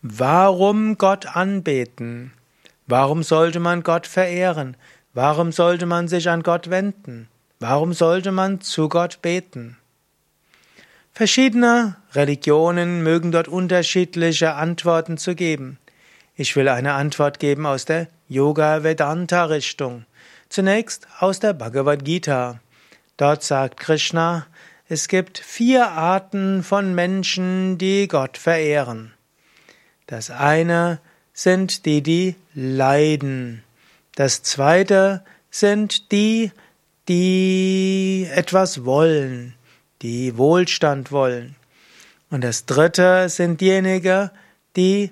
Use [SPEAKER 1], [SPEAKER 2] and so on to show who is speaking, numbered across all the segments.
[SPEAKER 1] Warum Gott anbeten? Warum sollte man Gott verehren? Warum sollte man sich an Gott wenden? Warum sollte man zu Gott beten? Verschiedene Religionen mögen dort unterschiedliche Antworten zu geben. Ich will eine Antwort geben aus der Yoga Vedanta Richtung. Zunächst aus der Bhagavad Gita. Dort sagt Krishna, es gibt vier Arten von Menschen, die Gott verehren. Das eine sind die, die leiden. Das zweite sind die, die etwas wollen, die Wohlstand wollen. Und das dritte sind diejenigen, die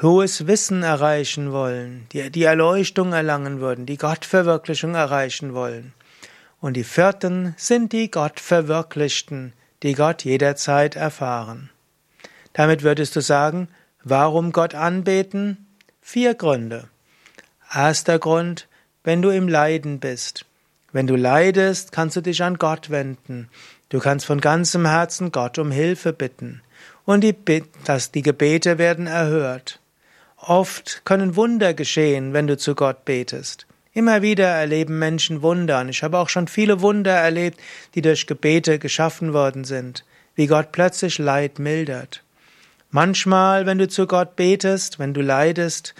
[SPEAKER 1] hohes Wissen erreichen wollen, die die Erleuchtung erlangen würden, die Gottverwirklichung erreichen wollen. Und die vierten sind die Gottverwirklichten, die Gott jederzeit erfahren. Damit würdest du sagen, Warum Gott anbeten? Vier Gründe. Erster Grund, wenn du im Leiden bist. Wenn du leidest, kannst du dich an Gott wenden. Du kannst von ganzem Herzen Gott um Hilfe bitten. Und die, dass die Gebete werden erhört. Oft können Wunder geschehen, wenn du zu Gott betest. Immer wieder erleben Menschen Wunder, und ich habe auch schon viele Wunder erlebt, die durch Gebete geschaffen worden sind, wie Gott plötzlich Leid mildert. Manchmal, wenn du zu Gott betest, wenn du leidest,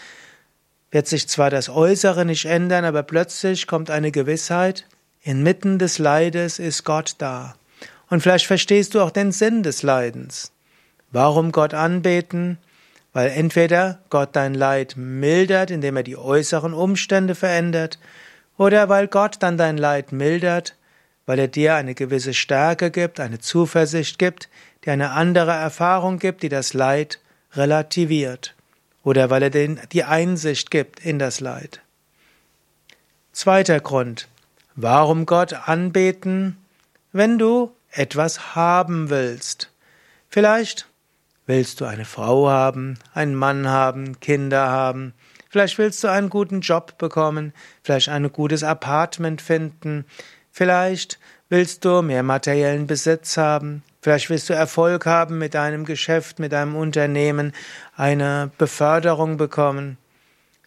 [SPEAKER 1] wird sich zwar das Äußere nicht ändern, aber plötzlich kommt eine Gewissheit, inmitten des Leides ist Gott da. Und vielleicht verstehst du auch den Sinn des Leidens. Warum Gott anbeten? Weil entweder Gott dein Leid mildert, indem er die äußeren Umstände verändert, oder weil Gott dann dein Leid mildert, weil er dir eine gewisse Stärke gibt, eine Zuversicht gibt, die eine andere Erfahrung gibt, die das Leid relativiert oder weil er den, die Einsicht gibt in das Leid. Zweiter Grund. Warum Gott anbeten, wenn du etwas haben willst? Vielleicht willst du eine Frau haben, einen Mann haben, Kinder haben, vielleicht willst du einen guten Job bekommen, vielleicht ein gutes Apartment finden, vielleicht willst du mehr materiellen Besitz haben, Vielleicht willst du Erfolg haben mit deinem Geschäft, mit deinem Unternehmen, eine Beförderung bekommen.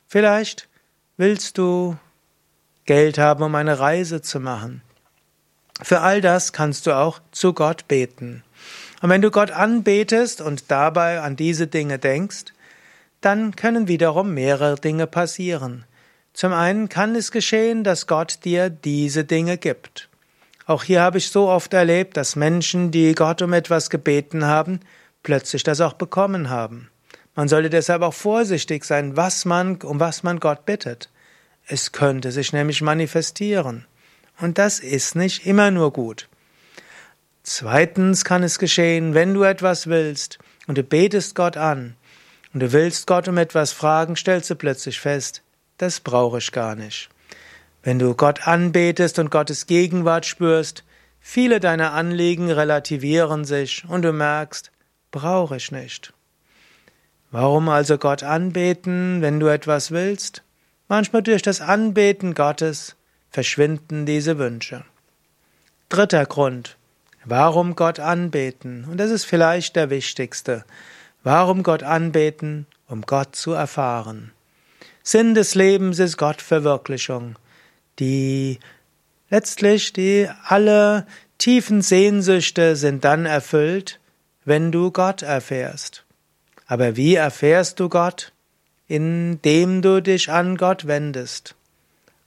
[SPEAKER 1] Vielleicht willst du Geld haben, um eine Reise zu machen. Für all das kannst du auch zu Gott beten. Und wenn du Gott anbetest und dabei an diese Dinge denkst, dann können wiederum mehrere Dinge passieren. Zum einen kann es geschehen, dass Gott dir diese Dinge gibt. Auch hier habe ich so oft erlebt, dass Menschen, die Gott um etwas gebeten haben, plötzlich das auch bekommen haben. Man sollte deshalb auch vorsichtig sein, was man, um was man Gott bittet. Es könnte sich nämlich manifestieren. Und das ist nicht immer nur gut. Zweitens kann es geschehen, wenn du etwas willst und du betest Gott an und du willst Gott um etwas fragen, stellst du plötzlich fest, das brauche ich gar nicht. Wenn du Gott anbetest und Gottes Gegenwart spürst, viele deiner Anliegen relativieren sich und du merkst, brauche ich nicht. Warum also Gott anbeten, wenn du etwas willst? Manchmal durch das Anbeten Gottes verschwinden diese Wünsche. Dritter Grund. Warum Gott anbeten? Und das ist vielleicht der wichtigste. Warum Gott anbeten? Um Gott zu erfahren. Sinn des Lebens ist Gottverwirklichung die letztlich die alle tiefen Sehnsüchte sind dann erfüllt, wenn du Gott erfährst. Aber wie erfährst du Gott? Indem du dich an Gott wendest.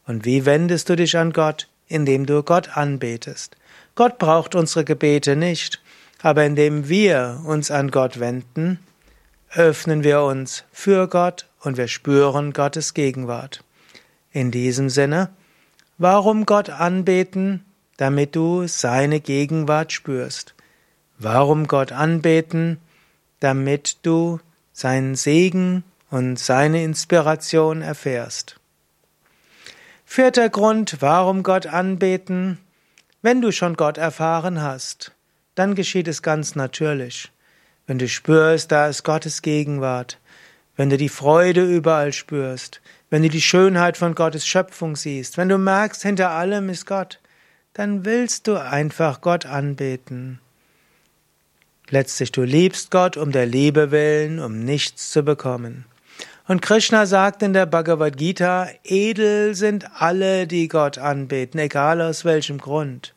[SPEAKER 1] Und wie wendest du dich an Gott? Indem du Gott anbetest. Gott braucht unsere Gebete nicht, aber indem wir uns an Gott wenden, öffnen wir uns für Gott und wir spüren Gottes Gegenwart. In diesem Sinne, Warum Gott anbeten? Damit du seine Gegenwart spürst. Warum Gott anbeten? Damit du seinen Segen und seine Inspiration erfährst. Vierter Grund, warum Gott anbeten? Wenn du schon Gott erfahren hast, dann geschieht es ganz natürlich. Wenn du spürst, da ist Gottes Gegenwart, wenn du die Freude überall spürst, wenn du die Schönheit von Gottes Schöpfung siehst, wenn du merkst, hinter allem ist Gott, dann willst du einfach Gott anbeten. Letztlich, du liebst Gott um der Liebe willen, um nichts zu bekommen. Und Krishna sagt in der Bhagavad Gita, edel sind alle, die Gott anbeten, egal aus welchem Grund.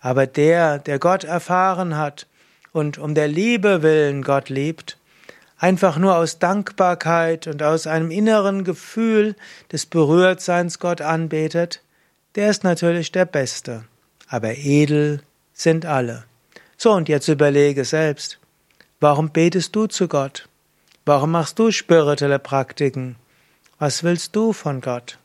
[SPEAKER 1] Aber der, der Gott erfahren hat und um der Liebe willen Gott liebt, einfach nur aus Dankbarkeit und aus einem inneren Gefühl des Berührtseins Gott anbetet, der ist natürlich der Beste. Aber edel sind alle. So, und jetzt überlege selbst, warum betest du zu Gott? Warum machst du spirituelle Praktiken? Was willst du von Gott?